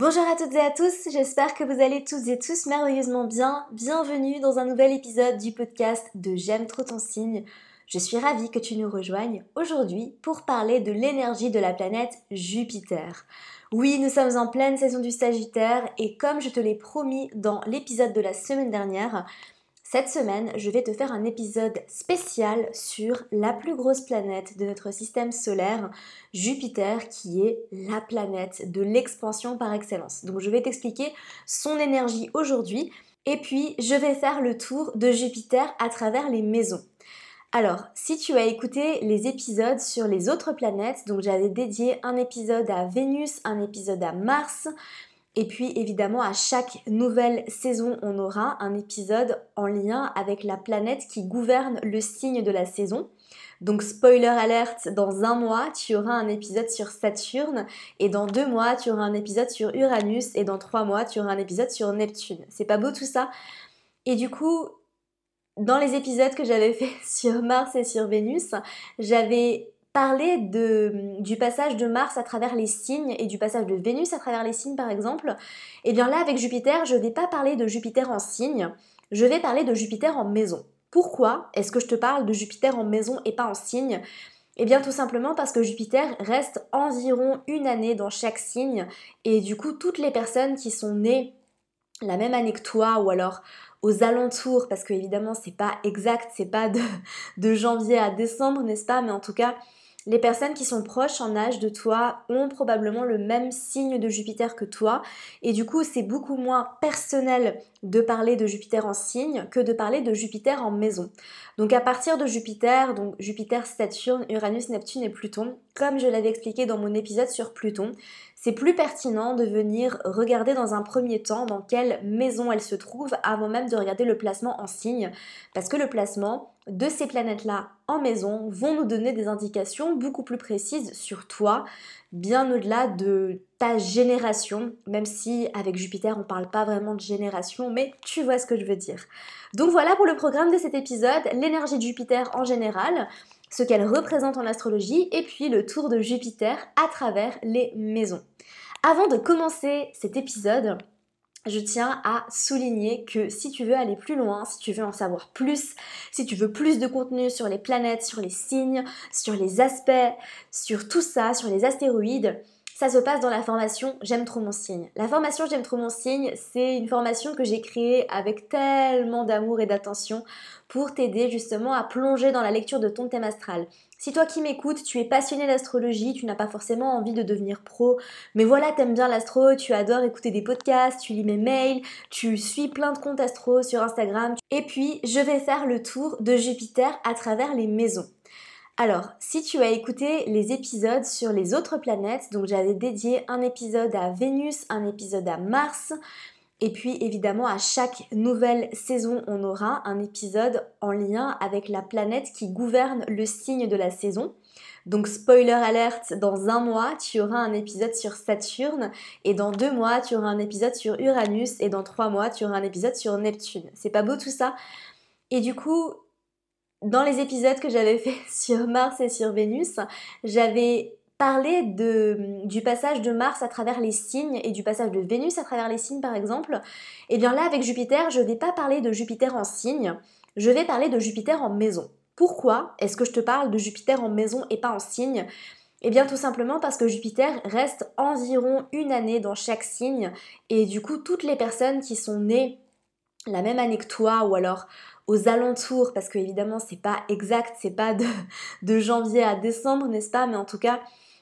Bonjour à toutes et à tous, j'espère que vous allez tous et tous merveilleusement bien. Bienvenue dans un nouvel épisode du podcast de J'aime trop ton signe. Je suis ravie que tu nous rejoignes aujourd'hui pour parler de l'énergie de la planète Jupiter. Oui, nous sommes en pleine saison du Sagittaire et comme je te l'ai promis dans l'épisode de la semaine dernière, cette semaine, je vais te faire un épisode spécial sur la plus grosse planète de notre système solaire, Jupiter, qui est la planète de l'expansion par excellence. Donc je vais t'expliquer son énergie aujourd'hui et puis je vais faire le tour de Jupiter à travers les maisons. Alors, si tu as écouté les épisodes sur les autres planètes, donc j'avais dédié un épisode à Vénus, un épisode à Mars, et puis évidemment, à chaque nouvelle saison, on aura un épisode en lien avec la planète qui gouverne le signe de la saison. Donc spoiler alerte, dans un mois, tu auras un épisode sur Saturne, et dans deux mois, tu auras un épisode sur Uranus, et dans trois mois, tu auras un épisode sur Neptune. C'est pas beau tout ça? Et du coup, dans les épisodes que j'avais fait sur Mars et sur Vénus, j'avais parler du passage de Mars à travers les signes et du passage de Vénus à travers les signes par exemple, et eh bien là avec Jupiter, je ne vais pas parler de Jupiter en signe, je vais parler de Jupiter en maison. Pourquoi est-ce que je te parle de Jupiter en maison et pas en signe? Eh bien tout simplement parce que Jupiter reste environ une année dans chaque signe et du coup toutes les personnes qui sont nées la même année que toi ou alors aux alentours parce que évidemment c'est pas exact, c'est pas de, de janvier à décembre n'est-ce pas? Mais en tout cas les personnes qui sont proches en âge de toi ont probablement le même signe de Jupiter que toi. Et du coup c'est beaucoup moins personnel de parler de Jupiter en signe que de parler de Jupiter en maison. Donc à partir de Jupiter, donc Jupiter, Saturne, Uranus, Neptune et Pluton, comme je l'avais expliqué dans mon épisode sur Pluton, c'est plus pertinent de venir regarder dans un premier temps dans quelle maison elle se trouve avant même de regarder le placement en signe, parce que le placement de ces planètes-là en maison vont nous donner des indications beaucoup plus précises sur toi, bien au-delà de ta génération, même si avec Jupiter on parle pas vraiment de génération, mais tu vois ce que je veux dire. Donc voilà pour le programme de cet épisode, l'énergie de Jupiter en général, ce qu'elle représente en astrologie, et puis le tour de Jupiter à travers les maisons. Avant de commencer cet épisode, je tiens à souligner que si tu veux aller plus loin, si tu veux en savoir plus, si tu veux plus de contenu sur les planètes, sur les signes, sur les aspects, sur tout ça, sur les astéroïdes, ça se passe dans la formation J'aime trop mon signe. La formation J'aime trop mon signe, c'est une formation que j'ai créée avec tellement d'amour et d'attention pour t'aider justement à plonger dans la lecture de ton thème astral. Si toi qui m'écoutes, tu es passionné d'astrologie, tu n'as pas forcément envie de devenir pro, mais voilà, t'aimes bien l'astro, tu adores écouter des podcasts, tu lis mes mails, tu suis plein de comptes astro sur Instagram, et puis je vais faire le tour de Jupiter à travers les maisons. Alors, si tu as écouté les épisodes sur les autres planètes, donc j'avais dédié un épisode à Vénus, un épisode à Mars, et puis évidemment à chaque nouvelle saison, on aura un épisode en lien avec la planète qui gouverne le signe de la saison. Donc spoiler alerte, dans un mois, tu auras un épisode sur Saturne, et dans deux mois, tu auras un épisode sur Uranus, et dans trois mois, tu auras un épisode sur Neptune. C'est pas beau tout ça? Et du coup, dans les épisodes que j'avais fait sur Mars et sur Vénus, j'avais parlé de, du passage de Mars à travers les signes et du passage de Vénus à travers les signes par exemple. Et eh bien là avec Jupiter, je ne vais pas parler de Jupiter en signe, je vais parler de Jupiter en maison. Pourquoi est-ce que je te parle de Jupiter en maison et pas en signe? Eh bien tout simplement parce que Jupiter reste environ une année dans chaque signe et du coup toutes les personnes qui sont nées la même année que toi ou alors aux alentours, parce que évidemment c'est pas exact, c'est pas de, de janvier à décembre, n'est-ce pas, mais en tout cas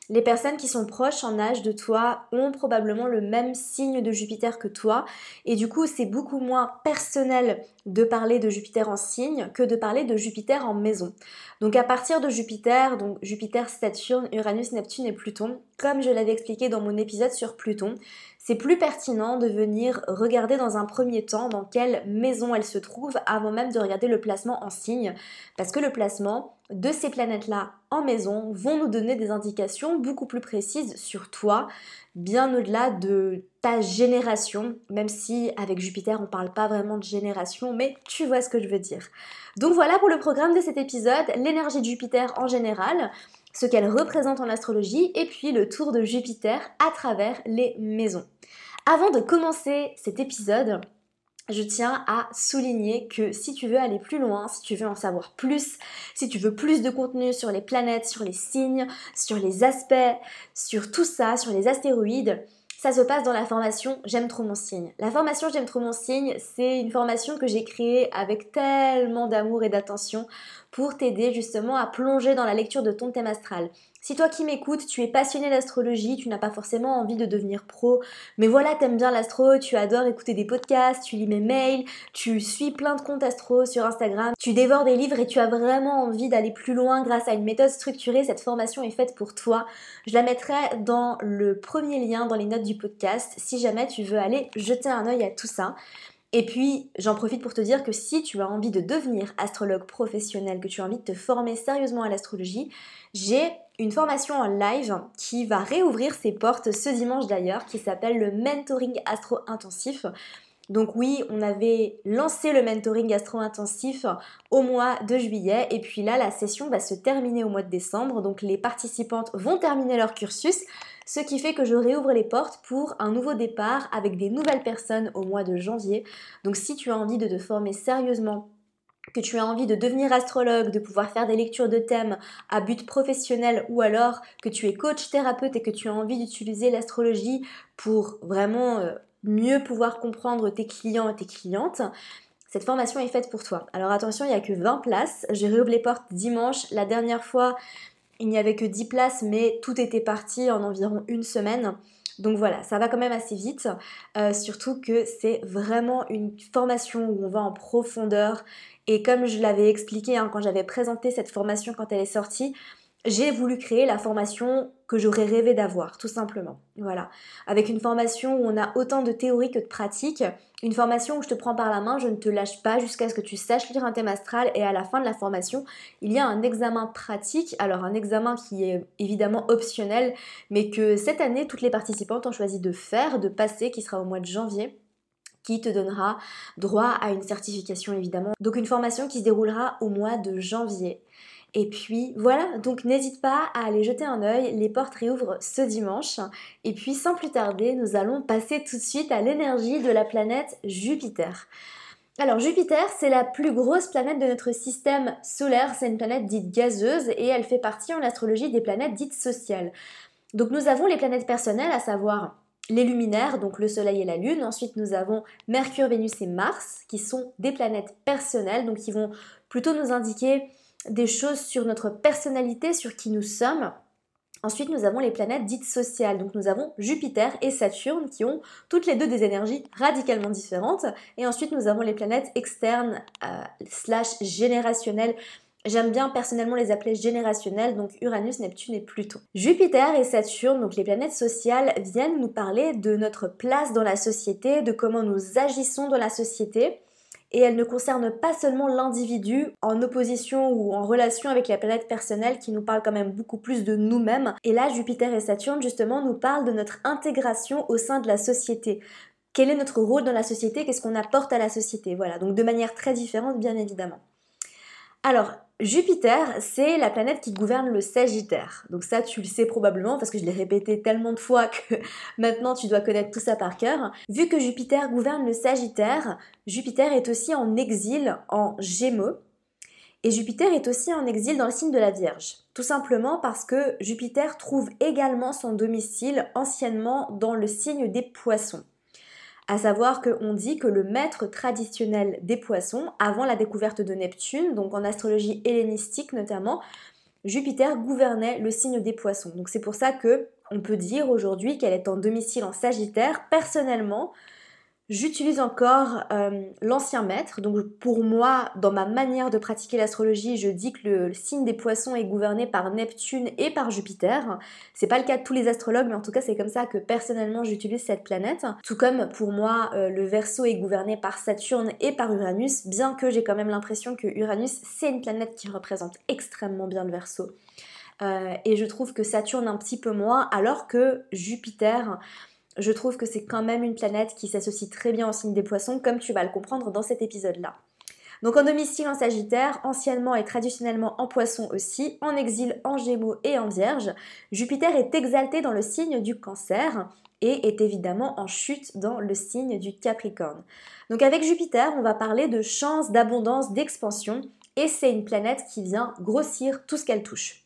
les personnes qui sont proches en âge de toi ont probablement le même signe de Jupiter que toi et du coup c'est beaucoup moins personnel de parler de Jupiter en signe que de parler de Jupiter en maison. Donc à partir de Jupiter, donc Jupiter, Saturne, Uranus, Neptune et Pluton, comme je l'avais expliqué dans mon épisode sur Pluton, c'est plus pertinent de venir regarder dans un premier temps dans quelle maison elle se trouve avant même de regarder le placement en signe parce que le placement de ces planètes-là en maison vont nous donner des indications beaucoup plus précises sur toi, bien au-delà de ta génération, même si avec Jupiter on parle pas vraiment de génération, mais tu vois ce que je veux dire. Donc voilà pour le programme de cet épisode, l'énergie de Jupiter en général, ce qu'elle représente en astrologie et puis le tour de Jupiter à travers les maisons. Avant de commencer cet épisode, je tiens à souligner que si tu veux aller plus loin, si tu veux en savoir plus, si tu veux plus de contenu sur les planètes, sur les signes, sur les aspects, sur tout ça, sur les astéroïdes, ça se passe dans la formation J'aime trop mon signe. La formation J'aime trop mon signe, c'est une formation que j'ai créée avec tellement d'amour et d'attention pour t'aider justement à plonger dans la lecture de ton thème astral. Si toi qui m'écoutes, tu es passionné d'astrologie, tu n'as pas forcément envie de devenir pro, mais voilà, t'aimes bien l'astro, tu adores écouter des podcasts, tu lis mes mails, tu suis plein de comptes astro sur Instagram, tu dévores des livres et tu as vraiment envie d'aller plus loin grâce à une méthode structurée, cette formation est faite pour toi. Je la mettrai dans le premier lien dans les notes du podcast si jamais tu veux aller jeter un œil à tout ça. Et puis, j'en profite pour te dire que si tu as envie de devenir astrologue professionnel, que tu as envie de te former sérieusement à l'astrologie, j'ai une formation en live qui va réouvrir ses portes ce dimanche d'ailleurs, qui s'appelle le Mentoring Astro Intensif. Donc oui, on avait lancé le mentoring astro-intensif au mois de juillet et puis là, la session va se terminer au mois de décembre. Donc les participantes vont terminer leur cursus, ce qui fait que je réouvre les portes pour un nouveau départ avec des nouvelles personnes au mois de janvier. Donc si tu as envie de te former sérieusement que tu as envie de devenir astrologue, de pouvoir faire des lectures de thèmes à but professionnel ou alors que tu es coach thérapeute et que tu as envie d'utiliser l'astrologie pour vraiment euh, mieux pouvoir comprendre tes clients et tes clientes, cette formation est faite pour toi. Alors attention, il n'y a que 20 places. Je réouvre les portes dimanche. La dernière fois, il n'y avait que 10 places, mais tout était parti en environ une semaine. Donc voilà, ça va quand même assez vite, euh, surtout que c'est vraiment une formation où on va en profondeur. Et comme je l'avais expliqué hein, quand j'avais présenté cette formation quand elle est sortie, j'ai voulu créer la formation que j'aurais rêvé d'avoir, tout simplement. Voilà. Avec une formation où on a autant de théorie que de pratique, une formation où je te prends par la main, je ne te lâche pas jusqu'à ce que tu saches lire un thème astral et à la fin de la formation, il y a un examen pratique. Alors un examen qui est évidemment optionnel, mais que cette année, toutes les participantes ont choisi de faire, de passer, qui sera au mois de janvier qui te donnera droit à une certification évidemment. Donc une formation qui se déroulera au mois de janvier. Et puis voilà, donc n'hésite pas à aller jeter un œil, les portes réouvrent ce dimanche. Et puis sans plus tarder, nous allons passer tout de suite à l'énergie de la planète Jupiter. Alors Jupiter, c'est la plus grosse planète de notre système solaire, c'est une planète dite gazeuse et elle fait partie en astrologie des planètes dites sociales. Donc nous avons les planètes personnelles, à savoir les luminaires, donc le Soleil et la Lune. Ensuite, nous avons Mercure, Vénus et Mars, qui sont des planètes personnelles, donc qui vont plutôt nous indiquer des choses sur notre personnalité, sur qui nous sommes. Ensuite, nous avons les planètes dites sociales. Donc, nous avons Jupiter et Saturne qui ont toutes les deux des énergies radicalement différentes. Et ensuite, nous avons les planètes externes euh, slash générationnelles. J'aime bien personnellement les appeler générationnelles, donc Uranus, Neptune et Pluton. Jupiter et Saturne, donc les planètes sociales, viennent nous parler de notre place dans la société, de comment nous agissons dans la société et elle ne concerne pas seulement l'individu en opposition ou en relation avec la planète personnelle qui nous parle quand même beaucoup plus de nous-mêmes. Et là, Jupiter et Saturne justement nous parlent de notre intégration au sein de la société. Quel est notre rôle dans la société? Qu'est-ce qu'on apporte à la société? Voilà, donc de manière très différente bien évidemment. Alors, Jupiter, c'est la planète qui gouverne le Sagittaire. Donc ça, tu le sais probablement parce que je l'ai répété tellement de fois que maintenant tu dois connaître tout ça par cœur. Vu que Jupiter gouverne le Sagittaire, Jupiter est aussi en exil en Gémeaux. Et Jupiter est aussi en exil dans le signe de la Vierge. Tout simplement parce que Jupiter trouve également son domicile anciennement dans le signe des poissons. À savoir qu'on dit que le maître traditionnel des poissons, avant la découverte de Neptune, donc en astrologie hellénistique notamment, Jupiter gouvernait le signe des poissons. Donc c'est pour ça que on peut dire aujourd'hui qu'elle est en domicile en Sagittaire. Personnellement, J'utilise encore euh, l'ancien maître. Donc pour moi, dans ma manière de pratiquer l'astrologie, je dis que le, signe des poissons est gouverné par Neptune et par Jupiter. C'est pas le cas de tous les astrologues, mais en tout cas c'est comme ça que personnellement j'utilise cette planète. Tout comme pour moi, euh, le Verseau est gouverné par Saturne et par Uranus, bien que j'ai quand même l'impression que Uranus c'est une planète qui représente extrêmement bien le Verseau. Euh, et je trouve que Saturne un petit peu moins, alors que Jupiter je trouve que c'est quand même une planète qui s'associe très bien au signe des poissons, comme tu vas le comprendre dans cet épisode-là. Donc en domicile en Sagittaire, anciennement et traditionnellement en Poisson aussi, en exil en Gémeaux et en Vierge, Jupiter est exalté dans le signe du Cancer et est évidemment en chute dans le signe du Capricorne. Donc avec Jupiter, on va parler de chance, d'abondance, d'expansion et c'est une planète qui vient grossir tout ce qu'elle touche.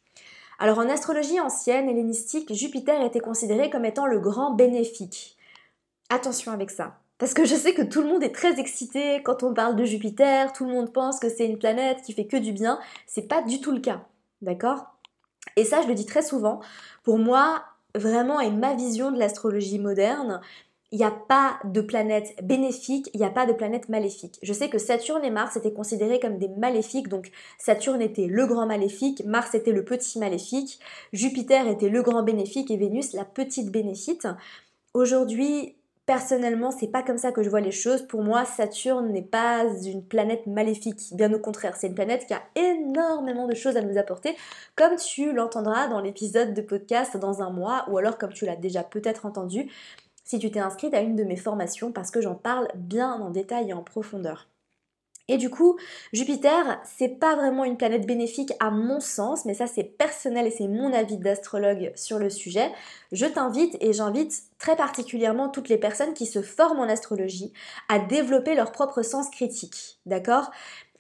Alors en astrologie ancienne hellénistique, Jupiter était considéré comme étant le grand bénéfique. Attention avec ça. Parce que je sais que tout le monde est très excité quand on parle de Jupiter, tout le monde pense que c'est une planète qui fait que du bien. C'est pas du tout le cas. D'accord? Et ça, je le dis très souvent. Pour moi, vraiment, et ma vision de l'astrologie moderne, il n'y a pas de planète bénéfique, il n'y a pas de planète maléfique. Je sais que Saturne et Mars étaient considérés comme des maléfiques, donc Saturne était le grand maléfique, Mars était le petit maléfique, Jupiter était le grand bénéfique et Vénus la petite bénéfique. Aujourd'hui, Personnellement, c'est pas comme ça que je vois les choses. Pour moi, Saturne n'est pas une planète maléfique. Bien au contraire, c'est une planète qui a énormément de choses à nous apporter, comme tu l'entendras dans l'épisode de podcast dans un mois, ou alors comme tu l'as déjà peut-être entendu si tu t'es inscrite à une de mes formations, parce que j'en parle bien en détail et en profondeur. Et du coup, Jupiter, c'est pas vraiment une planète bénéfique à mon sens, mais ça c'est personnel et c'est mon avis d'astrologue sur le sujet. Je t'invite et j'invite très particulièrement toutes les personnes qui se forment en astrologie à développer leur propre sens critique, d'accord?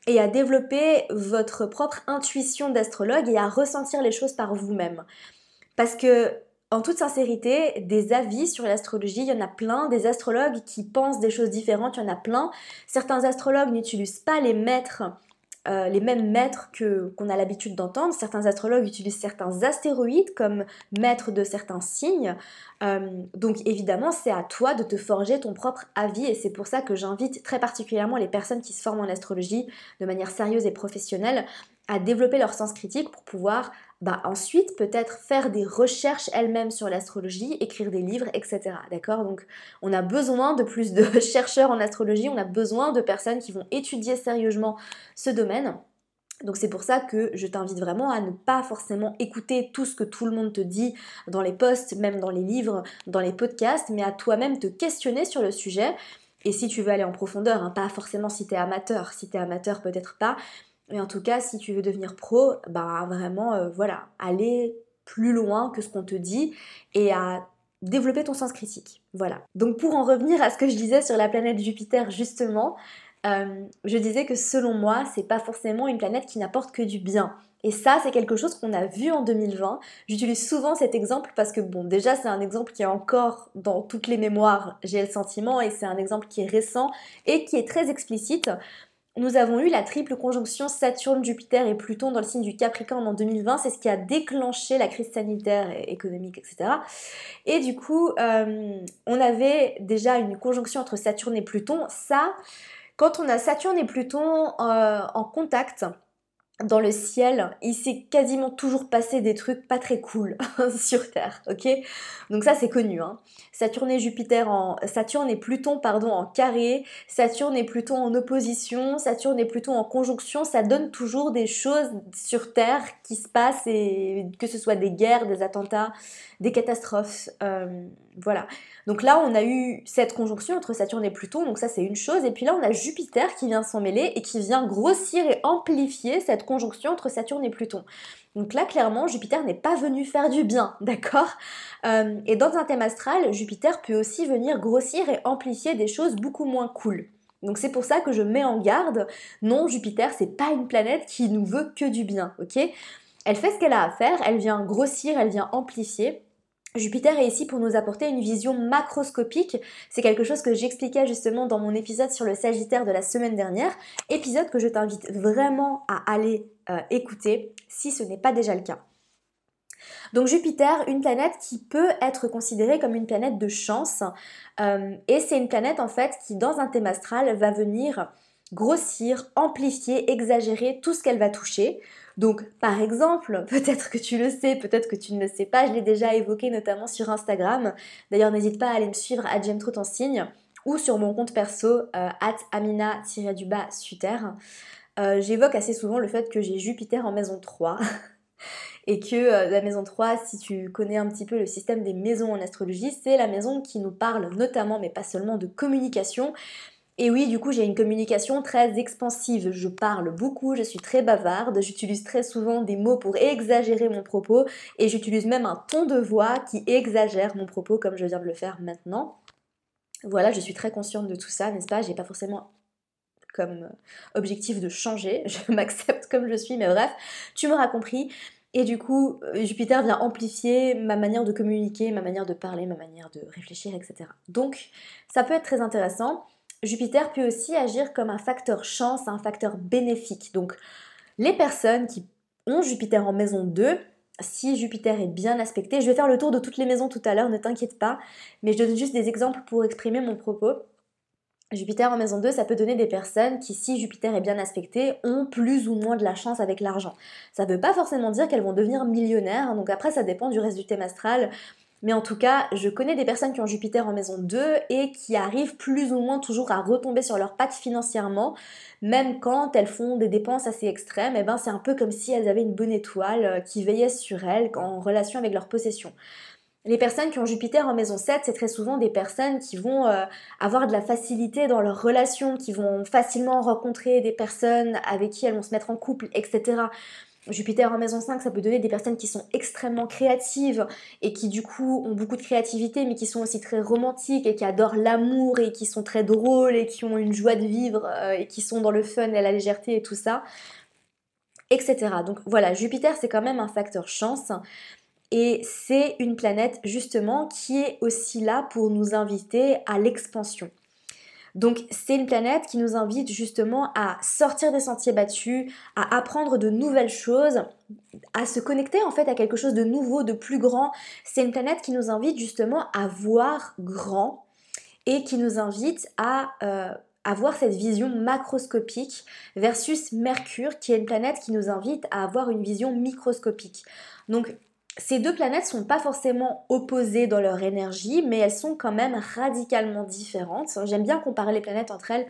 Et à développer votre propre intuition d'astrologue et à ressentir les choses par vous-même. Parce que en toute sincérité, des avis sur l'astrologie, il y en a plein, des astrologues qui pensent des choses différentes, il y en a plein. Certains astrologues n'utilisent pas les maîtres, euh, les mêmes maîtres que qu'on a l'habitude d'entendre. Certains astrologues utilisent certains astéroïdes comme maîtres de certains signes. Euh, donc évidemment, c'est à toi de te forger ton propre avis et c'est pour ça que j'invite très particulièrement les personnes qui se forment en astrologie de manière sérieuse et professionnelle à développer leur sens critique pour pouvoir bah, ensuite peut-être faire des recherches elles-mêmes sur l'astrologie, écrire des livres, etc. D'accord? Donc on a besoin de plus de chercheurs en astrologie, on a besoin de personnes qui vont étudier sérieusement ce domaine. Donc c'est pour ça que je t'invite vraiment à ne pas forcément écouter tout ce que tout le monde te dit dans les posts, même dans les livres, dans les podcasts, mais à toi-même te questionner sur le sujet. Et si tu veux aller en profondeur, hein, pas forcément si tu es amateur, si tu es amateur peut-être pas, mais en tout cas, si tu veux devenir pro, bah vraiment, euh, voilà, aller plus loin que ce qu'on te dit et à développer ton sens critique. Voilà. Donc pour en revenir à ce que je disais sur la planète Jupiter justement, euh, je disais que selon moi, c'est pas forcément une planète qui n'apporte que du bien. Et ça, c'est quelque chose qu'on a vu en 2020. J'utilise souvent cet exemple parce que, bon, déjà, c'est un exemple qui est encore dans toutes les mémoires, j'ai le sentiment, et c'est un exemple qui est récent et qui est très explicite nous avons eu la triple conjonction Saturne, Jupiter et Pluton dans le signe du Capricorne en 2020. C'est ce qui a déclenché la crise sanitaire et économique, etc. Et du coup, euh, on avait déjà une conjonction entre Saturne et Pluton. Ça, quand on a Saturne et Pluton euh, en contact, dans le ciel, il s'est quasiment toujours passé des trucs pas très cool sur Terre, ok? Donc ça c'est connu. Hein. Saturne et Jupiter en Saturne et Pluton pardon en carré, Saturne et Pluton en opposition, Saturne et Pluton en conjonction, ça donne toujours des choses sur Terre qui se passent et que ce soit des guerres, des attentats, des catastrophes, euh, voilà. Donc là, on a eu cette conjonction entre Saturne et Pluton, donc ça c'est une chose. Et puis là, on a Jupiter qui vient s'en mêler et qui vient grossir et amplifier cette conjonction entre Saturne et Pluton. Donc là, clairement, Jupiter n'est pas venu faire du bien, d'accord? Euh, Et dans un thème astral, Jupiter peut aussi venir grossir et amplifier des choses beaucoup moins cool. Donc c'est pour ça que je mets en garde, non, Jupiter, c'est pas une planète qui nous veut que du bien, ok? Elle fait ce qu'elle a à faire, elle vient grossir, elle vient amplifier. Jupiter est ici pour nous apporter une vision macroscopique. C'est quelque chose que j'expliquais justement dans mon épisode sur le Sagittaire de la semaine dernière, épisode que je t'invite vraiment à aller euh, écouter si ce n'est pas déjà le cas. Donc Jupiter, une planète qui peut être considérée comme une planète de chance, euh, et c'est une planète en fait qui dans un thème astral va venir grossir, amplifier, exagérer tout ce qu'elle va toucher. Donc, par exemple, peut-être que tu le sais, peut-être que tu ne le sais pas, je l'ai déjà évoqué notamment sur Instagram. D'ailleurs, n'hésite pas à aller me suivre à Trop en signe ou sur mon compte perso euh, at amina-suter. Euh, j'évoque assez souvent le fait que j'ai Jupiter en maison 3 et que euh, la maison 3, si tu connais un petit peu le système des maisons en astrologie, c'est la maison qui nous parle notamment, mais pas seulement, de communication, Et oui, du coup, j'ai une communication très expansive. Je parle beaucoup, je suis très bavarde, j'utilise très souvent des mots pour exagérer mon propos et j'utilise même un ton de voix qui exagère mon propos comme je viens de le faire maintenant. Voilà, je suis très consciente de tout ça, n'est-ce pas? J'ai pas forcément comme objectif de changer, je m'accepte comme je suis, mais bref, tu m'auras compris. Et du coup, euh, Jupiter vient amplifier ma manière de communiquer, ma manière de parler, ma manière de réfléchir, etc. Donc, ça peut être très intéressant. Jupiter peut aussi agir comme un facteur chance, un facteur bénéfique. Donc les personnes qui ont Jupiter en maison 2, si Jupiter est bien aspecté, je vais faire le tour de toutes les maisons tout à l'heure, ne t'inquiète pas, mais je donne juste des exemples pour exprimer mon propos. Jupiter en maison 2, ça peut donner des personnes qui, si Jupiter est bien aspecté, ont plus ou moins de la chance avec l'argent. Ça ne veut pas forcément dire qu'elles vont devenir millionnaires, donc après ça dépend du reste du thème astral. Mais en tout cas, je connais des personnes qui ont Jupiter en maison 2 et qui arrivent plus ou moins toujours à retomber sur leurs pattes financièrement, même quand elles font des dépenses assez extrêmes, et eh ben c'est un peu comme si elles avaient une bonne étoile euh, qui veillait sur elles en relation avec leur possession. Les personnes qui ont Jupiter en maison 7, c'est très souvent des personnes qui vont euh, avoir de la facilité dans leurs relations, qui vont facilement rencontrer des personnes avec qui elles vont se mettre en couple, etc. Jupiter en maison 5, ça peut donner des personnes qui sont extrêmement créatives et qui du coup ont beaucoup de créativité mais qui sont aussi très romantiques et qui adorent l'amour et qui sont très drôles et qui ont une joie de vivre euh, et qui sont dans le fun et la légèreté et tout ça, etc. Donc voilà, Jupiter c'est quand même un facteur chance et c'est une planète justement qui est aussi là pour nous inviter à l'expansion. Donc c'est une planète qui nous invite justement à sortir des sentiers battus, à apprendre de nouvelles choses, à se connecter en fait à quelque chose de nouveau, de plus grand. C'est une planète qui nous invite justement à voir grand et qui nous invite à euh, avoir cette vision macroscopique versus Mercure qui est une planète qui nous invite à avoir une vision microscopique. Donc ces deux planètes sont pas forcément opposées dans leur énergie, mais elles sont quand même radicalement différentes. J'aime bien comparer les planètes entre elles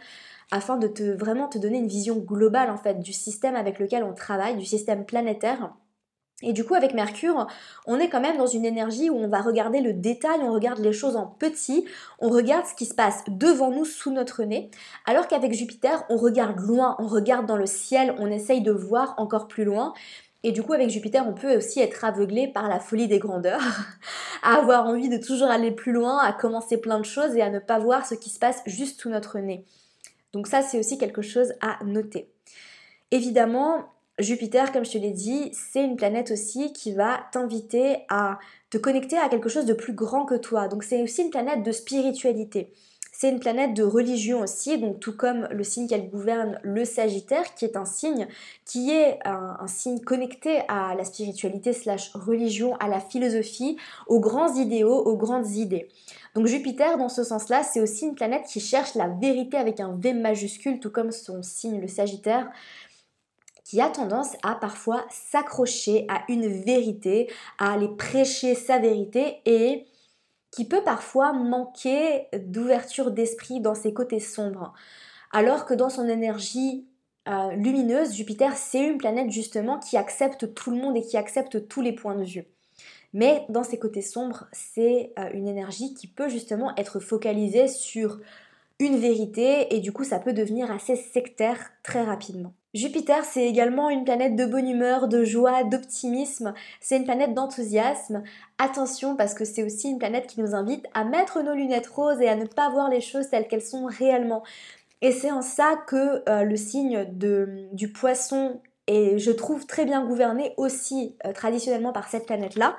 afin de te vraiment te donner une vision globale en fait du système avec lequel on travaille, du système planétaire. Et du coup, avec Mercure, on est quand même dans une énergie où on va regarder le détail, on regarde les choses en petit, on regarde ce qui se passe devant nous, sous notre nez, alors qu'avec Jupiter, on regarde loin, on regarde dans le ciel, on essaye de voir encore plus loin. Et du coup, avec Jupiter, on peut aussi être aveuglé par la folie des grandeurs, à avoir envie de toujours aller plus loin, à commencer plein de choses et à ne pas voir ce qui se passe juste sous notre nez. Donc ça, c'est aussi quelque chose à noter. Évidemment, Jupiter, comme je te l'ai dit, c'est une planète aussi qui va t'inviter à te connecter à quelque chose de plus grand que toi. Donc c'est aussi une planète de spiritualité. C'est une planète de religion aussi, donc tout comme le signe qu'elle gouverne, le Sagittaire, qui est un signe qui est un, signe connecté à la spiritualité slash religion, à la philosophie, aux grands idéaux, aux grandes idées. Donc Jupiter, dans ce sens-là, c'est aussi une planète qui cherche la vérité avec un V majuscule, tout comme son signe, le Sagittaire qui a tendance à parfois s'accrocher à une vérité, à aller prêcher sa vérité et qui peut parfois manquer d'ouverture d'esprit dans ses côtés sombres. Alors que dans son énergie euh, lumineuse, Jupiter, c'est une planète justement qui accepte tout le monde et qui accepte tous les points de vue. Mais dans ses côtés sombres, c'est euh, une énergie qui peut justement être focalisée sur une vérité et du coup ça peut devenir assez sectaire très rapidement. Jupiter, c'est également une planète de bonne humeur, de joie, d'optimisme. C'est une planète d'enthousiasme. Attention parce que c'est aussi une planète qui nous invite à mettre nos lunettes roses et à ne pas voir les choses telles qu'elles sont réellement. Et c'est en ça que euh, le signe du poisson est, je trouve, très bien gouverné aussi euh, traditionnellement par cette planète-là.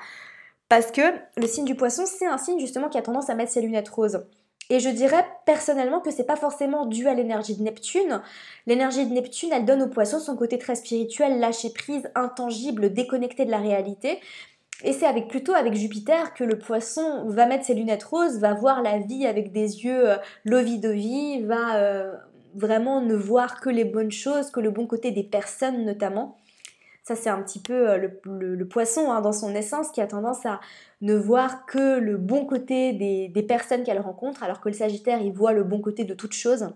Parce que le signe du poisson, c'est un signe justement qui a tendance à mettre ses lunettes roses. Et je dirais personnellement que c'est pas forcément dû à l'énergie de Neptune. L'énergie de Neptune, elle donne au poisson son côté très spirituel, lâcher prise, intangible, déconnecté de la réalité. Et c'est avec plutôt avec Jupiter que le poisson va mettre ses lunettes roses, va voir la vie avec des yeux euh, lovi-dovi, va euh, vraiment ne voir que les bonnes choses, que le bon côté des personnes notamment. Ça, c'est un petit peu euh, le, poisson hein, dans son essence qui a tendance à ne voir que le bon côté des, personnes qu'elle rencontre, alors que le Sagittaire, il voit le bon côté de toute chose.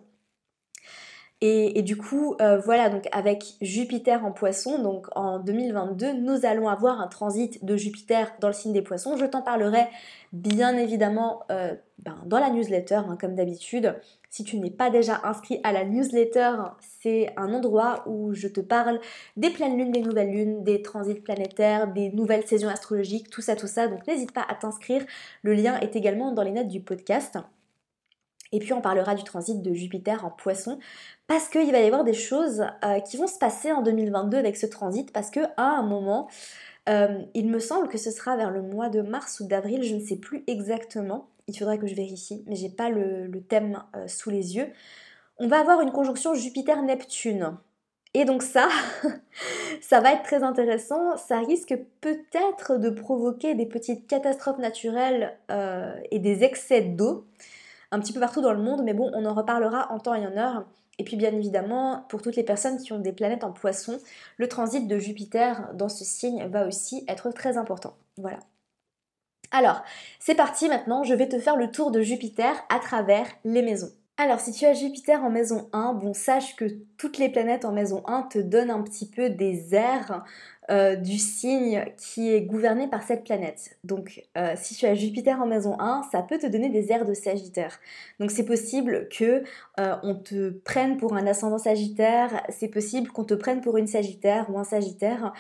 Et, du coup, euh, voilà, donc avec Jupiter en poisson, donc en 2022, nous allons avoir un transit de Jupiter dans le signe des poissons. Je t'en parlerai bien évidemment euh, ben, dans la newsletter, hein, comme d'habitude. Si tu n'es pas déjà inscrit à la newsletter, c'est un endroit où je te parle des pleines lunes, des nouvelles lunes, des transits planétaires, des nouvelles saisons astrologiques, tout ça, tout ça. Donc n'hésite pas à t'inscrire. Le lien est également dans les notes du podcast. Et puis on parlera du transit de Jupiter en poisson parce qu'il va y avoir des choses euh, qui vont se passer en 2022 avec ce transit parce que à un moment, euh, il me semble que ce sera vers le mois de mars ou d'avril, je ne sais plus exactement. Il faudrait que je vérifie, mais j'ai pas le, thème euh, sous les yeux. On va avoir une conjonction Jupiter-Neptune. Et donc ça, ça va être très intéressant. Ça risque peut-être de provoquer des petites catastrophes naturelles et des excès d'eau un petit peu partout dans le monde, mais bon, on en reparlera en temps et en heure. Et puis bien évidemment, pour toutes les personnes qui ont des planètes en poisson, le transit de Jupiter dans ce signe va aussi être très important. Voilà. Alors, c'est parti maintenant, je vais te faire le tour de Jupiter à travers les maisons. Alors, si tu as Jupiter en maison 1, bon, sache que toutes les planètes en maison 1 te donnent un petit peu des airs euh, du signe qui est gouverné par cette planète. Donc, euh, si tu as Jupiter en maison 1, ça peut te donner des airs de Sagittaire. Donc, c'est possible que euh, on te prenne pour un ascendant Sagittaire, c'est possible qu'on te prenne pour une Sagittaire ou un Sagittaire.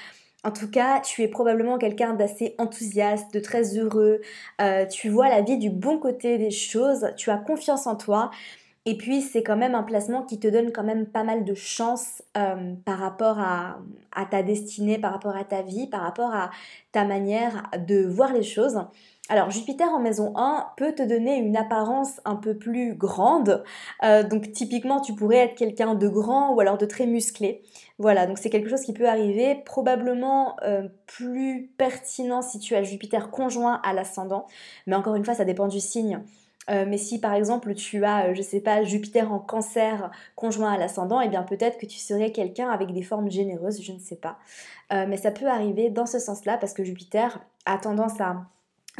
En tout cas, tu es probablement quelqu'un d'assez enthousiaste, de très heureux. tu vois la vie du bon côté des choses. Tu as confiance en toi. Et puis c'est quand même un placement qui te donne quand même pas mal de chance euh, par rapport à, ta destinée, par rapport à ta vie, par rapport à ta manière de voir les choses. Alors Jupiter en maison 1 peut te donner une apparence un peu plus grande. Euh, donc typiquement tu pourrais être quelqu'un de grand ou alors de très musclé. Voilà, donc c'est quelque chose qui peut arriver, probablement euh, plus pertinent si tu as Jupiter conjoint à l'ascendant. Mais encore une fois, ça dépend du signe. Euh, mais si par exemple tu as, je sais pas, Jupiter en cancer conjoint à l'ascendant, eh bien peut-être que tu serais quelqu'un avec des formes généreuses, je ne sais pas. Mais ça peut arriver dans ce sens-là parce que Jupiter a tendance à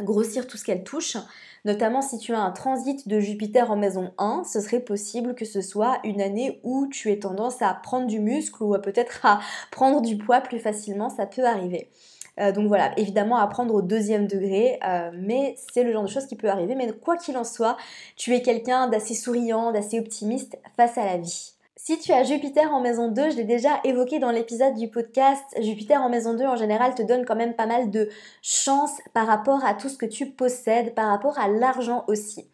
grossir tout ce qu'elle touche. Notamment si tu as un transit de Jupiter en maison 1, ce serait possible que ce soit une année où tu aies tendance à prendre du muscle ou peut-être à prendre du poids plus facilement, ça peut arriver. Euh, donc voilà, évidemment à prendre au deuxième degré, euh, mais c'est le genre de choses qui peut arriver. Mais quoi qu'il en soit, tu es quelqu'un d'assez souriant, d'assez optimiste face à la vie. Si tu as Jupiter en maison 2, je l'ai déjà évoqué dans l'épisode du podcast, Jupiter en maison 2 en général te donne quand même pas mal de chance par rapport à tout ce que tu possèdes, par rapport à l'argent aussi.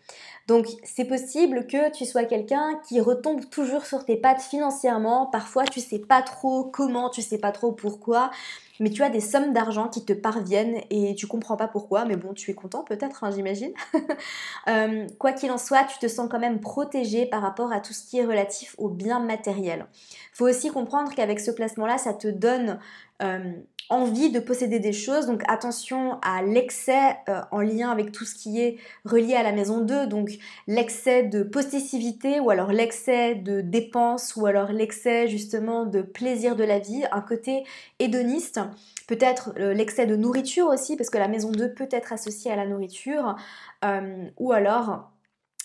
Donc c'est possible que tu sois quelqu'un qui retombe toujours sur tes pattes financièrement. Parfois tu sais pas trop comment, tu sais pas trop pourquoi mais tu as des sommes d'argent qui te parviennent et tu comprends pas pourquoi, mais bon, tu es content peut-être, hein, j'imagine. Euh, quoi qu'il en soit, tu te sens quand même protégé par rapport à tout ce qui est relatif aux biens matériels. Faut aussi comprendre qu'avec ce placement-là, ça te donne euh, envie de posséder des choses. Donc attention à l'excès euh, en lien avec tout ce qui est relié à la maison 2. Donc l'excès de possessivité ou alors l'excès de dépenses ou alors l'excès justement de plaisir de la vie. Un côté hédoniste. Peut-être euh, l'excès de nourriture aussi parce que la maison 2 peut être associée à la nourriture. ou alors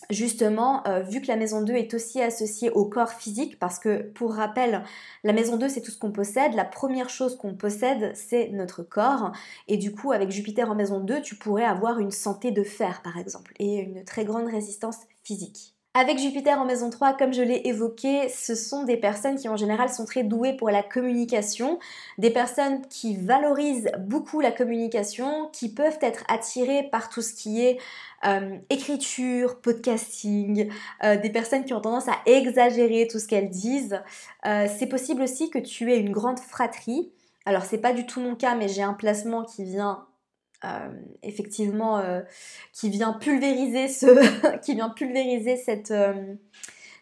justement, euh, vu que la maison 2 est aussi associée au corps physique, parce que pour rappel, la maison 2 c'est tout ce qu'on possède, la première chose qu'on possède c'est notre corps, et du coup avec Jupiter en maison 2, tu pourrais avoir une santé de fer par exemple, et une très grande résistance physique. Avec Jupiter en maison 3, comme je l'ai évoqué, ce sont des personnes qui en général sont très douées pour la communication, des personnes qui valorisent beaucoup la communication, qui peuvent être attirées par tout ce qui est euh, écriture, podcasting, euh, des personnes qui ont tendance à exagérer tout ce qu'elles disent. Euh, c'est possible aussi que tu aies une grande fratrie. Alors c'est pas du tout mon cas, mais j'ai un placement qui vient effectivement qui vient pulvériser ce qui vient pulvériser cette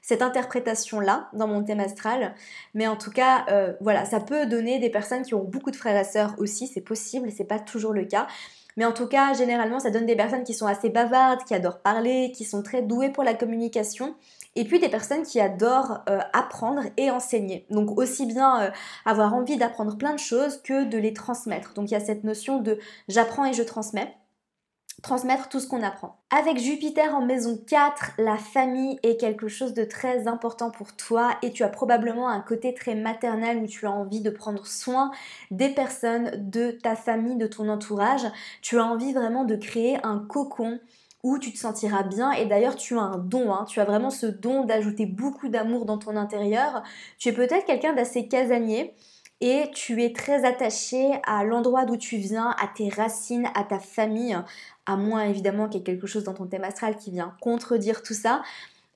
cette interprétation là dans mon thème astral mais en tout cas voilà ça peut donner des personnes qui ont beaucoup de frères et sœurs aussi c'est possible c'est pas toujours le cas mais en tout cas, généralement, ça donne des personnes qui sont assez bavardes, qui adorent parler, qui sont très douées pour la communication et puis des personnes qui adorent euh, apprendre et enseigner. Donc aussi bien euh, avoir envie d'apprendre plein de choses que de les transmettre. Donc il y a cette notion de j'apprends et je transmets. Transmettre tout ce qu'on apprend. Avec Jupiter en maison 4, la famille est quelque chose de très important pour toi et tu as probablement un côté très maternel où tu as envie de prendre soin des personnes de ta famille, de ton entourage. Tu as envie vraiment de créer un cocon où tu te sentiras bien et d'ailleurs tu as un don, hein. tu as vraiment ce don d'ajouter beaucoup d'amour dans ton intérieur. Tu es peut-être quelqu'un d'assez casanier et tu es très attaché à l'endroit d'où tu viens, à tes racines, à ta famille, à moins évidemment qu'il y ait quelque chose dans ton thème astral qui vient contredire tout ça.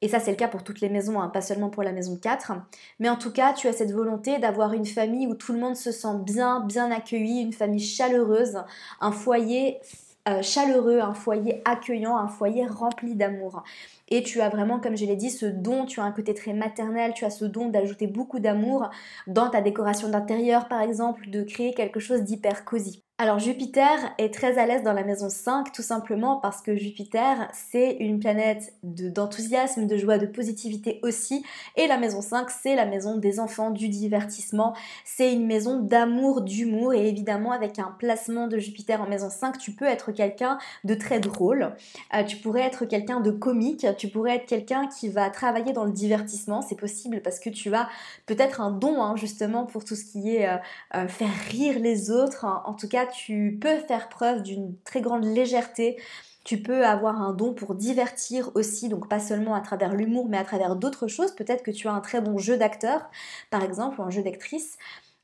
Et ça, c'est le cas pour toutes les maisons, hein, pas seulement pour la maison 4. Mais en tout cas, tu as cette volonté d'avoir une famille où tout le monde se sent bien, bien accueilli, une famille chaleureuse, un foyer euh, chaleureux, un foyer accueillant, un foyer rempli d'amour. Et tu as vraiment, comme je l'ai dit, ce don, tu as un côté très maternel, tu as ce don d'ajouter beaucoup d'amour dans ta décoration d'intérieur, par exemple, de créer quelque chose d'hyper cosy. Alors Jupiter est très à l'aise dans la maison 5 tout simplement parce que Jupiter c'est une planète d'enthousiasme, de, joie, de positivité aussi. Et la maison 5 c'est la maison des enfants, du divertissement, c'est une maison d'amour, d'humour. Et évidemment avec un placement de Jupiter en maison 5 tu peux être quelqu'un de très drôle, euh, tu pourrais être quelqu'un de comique, tu pourrais être quelqu'un qui va travailler dans le divertissement, c'est possible parce que tu as peut-être un don hein, justement pour tout ce qui est euh, euh, faire rire les autres, en tout cas tu peux faire preuve d'une très grande légèreté. Tu peux avoir un don pour divertir aussi, donc pas seulement à travers l'humour, mais à travers d'autres choses. Peut-être que tu as un très bon jeu d'acteur, par exemple, ou un jeu d'actrice.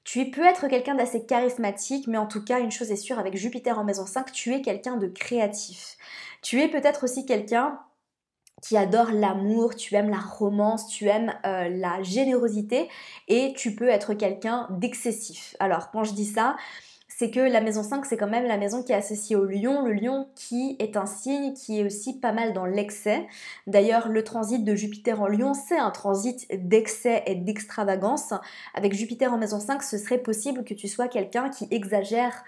Tu peux être quelqu'un d'assez charismatique, mais en tout cas, une chose est sûre, avec Jupiter en maison 5, tu es quelqu'un de créatif. Tu es peut-être aussi quelqu'un qui adore l'amour, tu aimes la romance, tu aimes euh, la générosité et tu peux être quelqu'un d'excessif. Alors quand je dis ça, c'est que la maison 5, c'est quand même la maison qui est associée au lion, le lion qui est un signe qui est aussi pas mal dans l'excès. D'ailleurs, le transit de Jupiter en lion, c'est un transit d'excès et d'extravagance. Avec Jupiter en maison 5, ce serait possible que tu sois quelqu'un qui exagère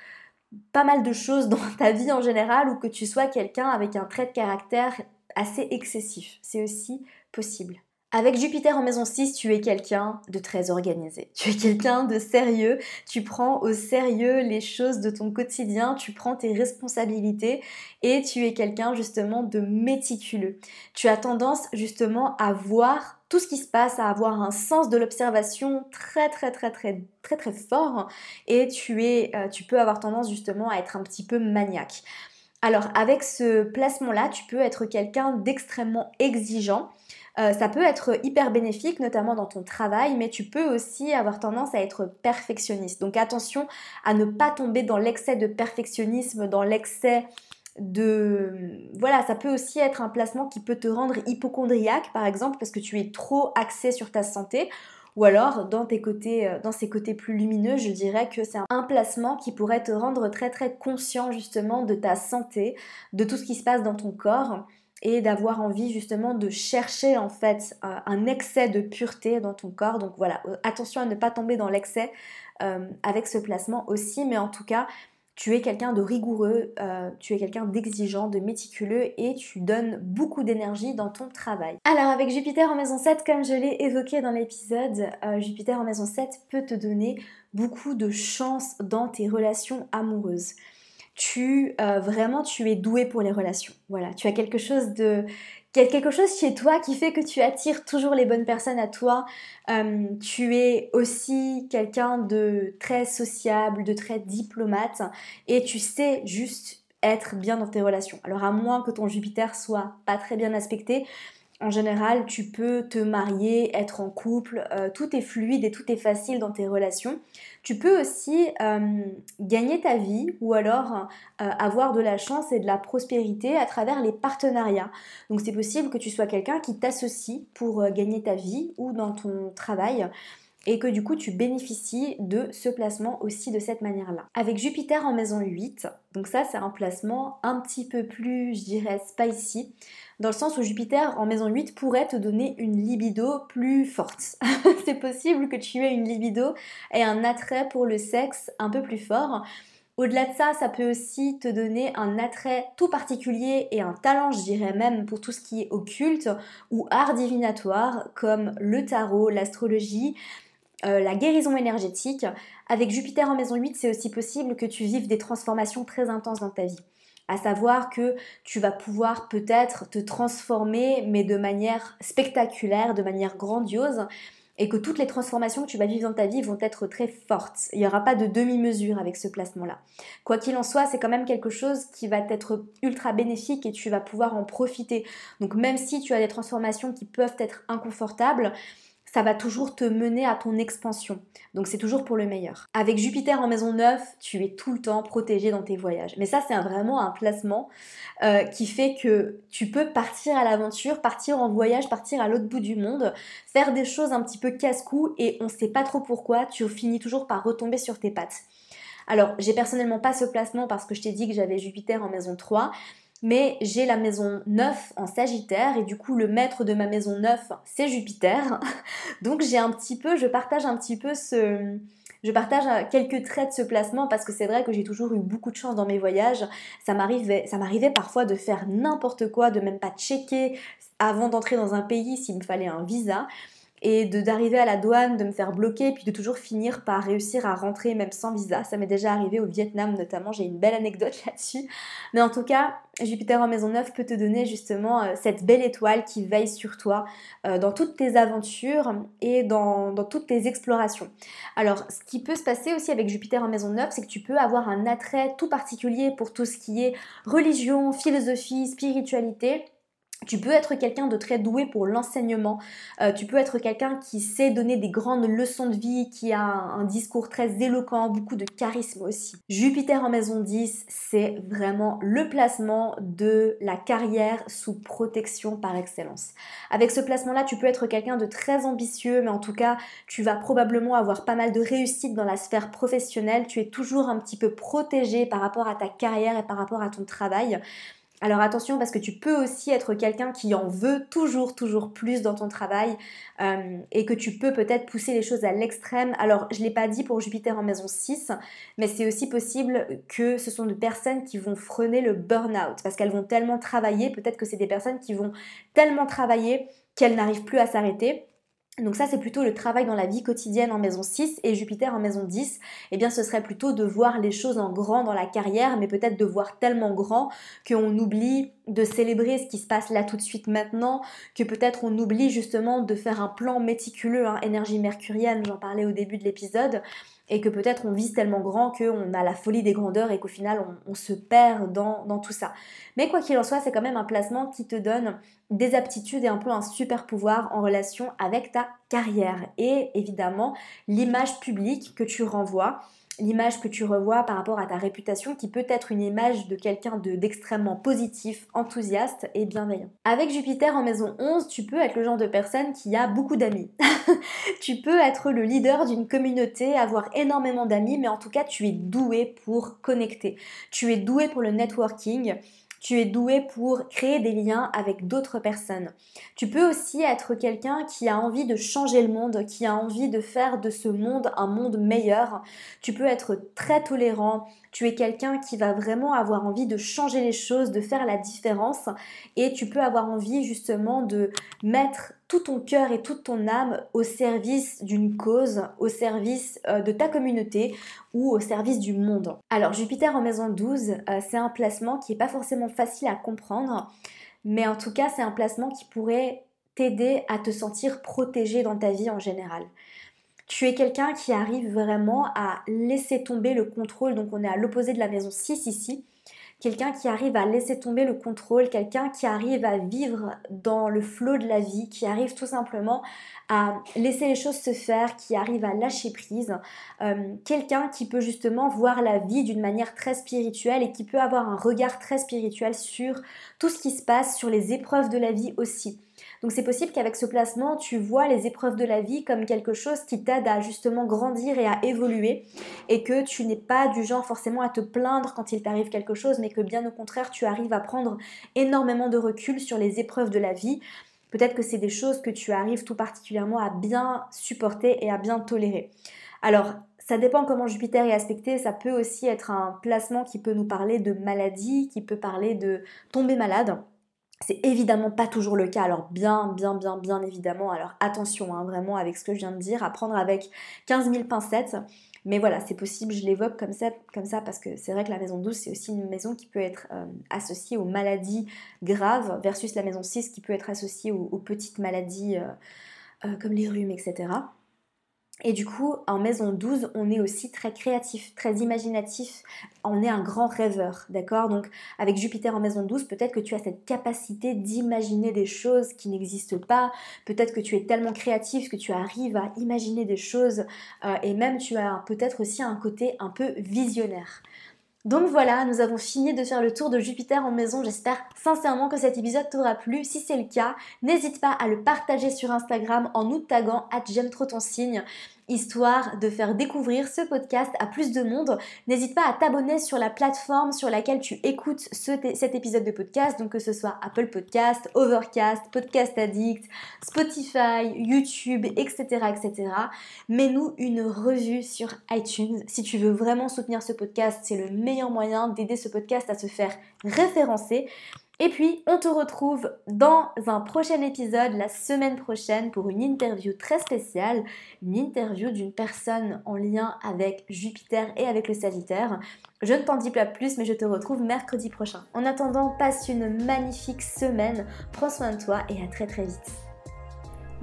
pas mal de choses dans ta vie en général ou que tu sois quelqu'un avec un trait de caractère assez excessif. C'est aussi possible. Avec Jupiter en maison 6, tu es quelqu'un de très organisé. Tu es quelqu'un de sérieux. Tu prends au sérieux les choses de ton quotidien. Tu prends tes responsabilités et tu es quelqu'un justement de méticuleux. Tu as tendance justement à voir tout ce qui se passe, à avoir un sens de l'observation très très très très très très fort et tu es, euh, tu peux avoir tendance justement à être un petit peu maniaque. Alors avec ce placement-là, tu peux être quelqu'un d'extrêmement exigeant euh, ça peut être hyper bénéfique, notamment dans ton travail, mais tu peux aussi avoir tendance à être perfectionniste. Donc attention à ne pas tomber dans l'excès de perfectionnisme, dans l'excès de... Voilà, ça peut aussi être un placement qui peut te rendre hypochondriaque, par exemple, parce que tu es trop axé sur ta santé. Ou alors, dans, tes côtés, euh, dans ces côtés plus lumineux, je dirais que c'est un placement qui pourrait te rendre très très conscient justement de ta santé, de tout ce qui se passe dans ton corps et d'avoir envie justement de chercher en fait un excès de pureté dans ton corps. Donc voilà, euh, attention à ne pas tomber dans l'excès euh, avec ce placement aussi, mais en tout cas, tu es quelqu'un de rigoureux, euh, tu es quelqu'un d'exigeant, de méticuleux et tu donnes beaucoup d'énergie dans ton travail. Alors avec Jupiter en maison 7, comme je l'ai évoqué dans l'épisode, Jupiter en maison 7 peut te donner beaucoup de chance dans tes relations amoureuses tu euh, vraiment tu es doué pour les relations. Voilà, tu as quelque chose de quelque chose chez toi qui fait que tu attires toujours les bonnes personnes à toi. Euh, tu es aussi quelqu'un de très sociable, de très diplomate et tu sais juste être bien dans tes relations. Alors à moins que ton Jupiter soit pas très bien aspecté, en général, tu peux te marier, être en couple, euh, tout est fluide et tout est facile dans tes relations. Tu peux aussi euh, gagner ta vie ou alors euh, avoir de la chance et de la prospérité à travers les partenariats. Donc c'est possible que tu sois quelqu'un qui t'associe pour gagner ta vie ou dans ton travail et que du coup tu bénéficies de ce placement aussi de cette manière-là. Avec Jupiter en maison 8, donc ça c'est un placement un petit peu plus, je dirais, spicy, dans le sens où Jupiter en maison 8 pourrait te donner une libido plus forte. c'est possible que tu aies une libido et un attrait pour le sexe un peu plus fort. Au-delà de ça, ça peut aussi te donner un attrait tout particulier et un talent, je dirais même, pour tout ce qui est occulte ou art divinatoire, comme le tarot, l'astrologie, euh, la guérison énergétique. Avec Jupiter en maison 8, c'est aussi possible que tu vives des transformations très intenses dans ta vie. À savoir que tu vas pouvoir peut-être te transformer, mais de manière spectaculaire, de manière grandiose, et que toutes les transformations que tu vas vivre dans ta vie vont être très fortes. Il n'y aura pas de demi-mesure avec ce placement-là. Quoi qu'il en soit, c'est quand même quelque chose qui va être ultra bénéfique et tu vas pouvoir en profiter. Donc même si tu as des transformations qui peuvent être inconfortables, ça va toujours te mener à ton expansion. Donc c'est toujours pour le meilleur. Avec Jupiter en maison 9, tu es tout le temps protégé dans tes voyages. Mais ça, c'est vraiment un placement euh, qui fait que tu peux partir à l'aventure, partir en voyage, partir à l'autre bout du monde, faire des choses un petit peu casse-cou et on ne sait pas trop pourquoi, tu finis toujours par retomber sur tes pattes. Alors, j'ai personnellement pas ce placement parce que je t'ai dit que j'avais Jupiter en maison 3 mais j'ai la maison 9 en Sagittaire et du coup le maître de ma maison 9 c'est Jupiter. Donc j'ai un petit peu, je partage un petit peu ce... Je partage quelques traits de ce placement parce que c'est vrai que j'ai toujours eu beaucoup de chance dans mes voyages. Ça m'arrivait, ça m'arrivait parfois de faire n'importe quoi, de même pas checker avant d'entrer dans un pays s'il me fallait un visa et de d'arriver à la douane, de me faire bloquer, puis de toujours finir par réussir à rentrer même sans visa. Ça m'est déjà arrivé au Vietnam notamment, j'ai une belle anecdote là-dessus. Mais en tout cas, Jupiter en maison 9 peut te donner justement euh, cette belle étoile qui veille sur toi euh, dans toutes tes aventures et dans, dans, toutes tes explorations. Alors, ce qui peut se passer aussi avec Jupiter en maison 9, c'est que tu peux avoir un attrait tout particulier pour tout ce qui est religion, philosophie, spiritualité tu peux être quelqu'un de très doué pour l'enseignement, euh, tu peux être quelqu'un qui sait donner des grandes leçons de vie, qui a un, discours très éloquent, beaucoup de charisme aussi. Jupiter en maison 10, c'est vraiment le placement de la carrière sous protection par excellence. Avec ce placement-là, tu peux être quelqu'un de très ambitieux, mais en tout cas, tu vas probablement avoir pas mal de réussite dans la sphère professionnelle, tu es toujours un petit peu protégé par rapport à ta carrière et par rapport à ton travail. Alors attention parce que tu peux aussi être quelqu'un qui en veut toujours, toujours plus dans ton travail euh, et que tu peux peut-être pousser les choses à l'extrême. Alors je ne l'ai pas dit pour Jupiter en maison 6, mais c'est aussi possible que ce sont des personnes qui vont freiner le burn-out parce qu'elles vont tellement travailler, peut-être que c'est des personnes qui vont tellement travailler qu'elles n'arrivent plus à s'arrêter donc ça c'est plutôt le travail dans la vie quotidienne en maison 6 et Jupiter en maison 10, eh bien ce serait plutôt de voir les choses en grand dans la carrière, mais peut-être de voir tellement grand qu'on oublie de célébrer ce qui se passe là tout de suite maintenant, que peut-être on oublie justement de faire un plan méticuleux, hein, énergie mercurienne, j'en parlais au début de l'épisode, et que peut-être on vise tellement grand qu'on a la folie des grandeurs et qu'au final on, se perd dans, dans, tout ça. Mais quoi qu'il en soit, c'est quand même un placement qui te donne des aptitudes et un peu un super pouvoir en relation avec ta carrière et évidemment l'image publique que tu renvoies l'image que tu revois par rapport à ta réputation qui peut être une image de quelqu'un d'extrêmement positif, enthousiaste et bienveillant. Avec Jupiter en maison 11, tu peux être le genre de personne qui a beaucoup d'amis. tu peux être le leader d'une communauté, avoir énormément d'amis, mais en tout cas tu es doué pour connecter. Tu es doué pour le networking. Tu es doué pour créer des liens avec d'autres personnes. Tu peux aussi être quelqu'un qui a envie de changer le monde, qui a envie de faire de ce monde un monde meilleur. Tu peux être très tolérant. Tu es quelqu'un qui va vraiment avoir envie de changer les choses, de faire la différence. Et tu peux avoir envie justement de mettre tout ton cœur et toute ton âme au service d'une cause, au service euh, de ta communauté ou au service du monde. Alors Jupiter en maison 12, euh, c'est un placement qui n'est pas forcément facile à comprendre, mais en tout cas c'est un placement qui pourrait t'aider à te sentir protégé dans ta vie en général. Tu es quelqu'un qui arrive vraiment à laisser tomber le contrôle, donc on est à l'opposé de la maison 6 ici quelqu'un qui arrive à laisser tomber le contrôle, quelqu'un qui arrive à vivre dans le flot de la vie, qui arrive tout simplement à laisser les choses se faire, qui arrive à lâcher prise, euh, quelqu'un qui peut justement voir la vie d'une manière très spirituelle et qui peut avoir un regard très spirituel sur tout ce qui se passe, sur les épreuves de la vie aussi. Donc c'est possible qu'avec ce placement, tu vois les épreuves de la vie comme quelque chose qui t'aide à justement grandir et à évoluer et que tu n'es pas du genre forcément à te plaindre quand il t'arrive quelque chose, mais que bien au contraire, tu arrives à prendre énormément de recul sur les épreuves de la vie. Peut-être que c'est des choses que tu arrives tout particulièrement à bien supporter et à bien tolérer. Alors, ça dépend comment Jupiter est aspecté, ça peut aussi être un placement qui peut nous parler de maladie, qui peut parler de tomber malade. C'est évidemment pas toujours le cas, alors bien, bien, bien, bien évidemment, alors attention hein, vraiment avec ce que je viens de dire, à prendre avec 15 000 pincettes, mais voilà, c'est possible, je l'évoque comme ça, parce que c'est vrai que la maison 12, c'est aussi une maison qui peut être euh, associée aux maladies graves, versus la maison 6 qui peut être associée aux, petites maladies euh, euh, comme les rhumes, etc. Et du coup, en maison 12, on est aussi très créatif, très imaginatif. On est un grand rêveur, d'accord? Donc, avec Jupiter en maison 12, peut-être que tu as cette capacité d'imaginer des choses qui n'existent pas. Peut-être que tu es tellement créatif que tu arrives à imaginer des choses. Euh, et même, tu as peut-être aussi un côté un peu visionnaire. Donc voilà, nous avons fini de faire le tour de Jupiter en maison. J'espère sincèrement que cet épisode t'aura plu. Si c'est le cas, n'hésite pas à le partager sur Instagram en nous taguant at j'aime trop ton signe histoire de faire découvrir ce podcast à plus de monde. N'hésite pas à t'abonner sur la plateforme sur laquelle tu écoutes cet épisode de podcast, donc que ce soit Apple Podcast, Overcast, Podcast Addict, Spotify, YouTube, etc. etc. Mets-nous une revue sur iTunes. Si tu veux vraiment soutenir ce podcast, c'est le meilleur moyen d'aider ce podcast à se faire référencer. Et puis, on te retrouve dans un prochain épisode la semaine prochaine pour une interview très spéciale, une interview d'une personne en lien avec Jupiter et avec le Sagittaire. Je ne t'en dis pas plus, mais je te retrouve mercredi prochain. En attendant, passe une magnifique semaine, prends soin de toi et à très très vite.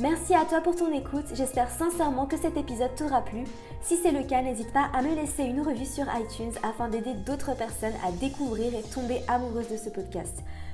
Merci à toi pour ton écoute, j'espère sincèrement que cet épisode t'aura plu. Si c'est le cas, n'hésite pas à me laisser une revue sur iTunes afin d'aider d'autres personnes à découvrir et tomber amoureuses de ce podcast.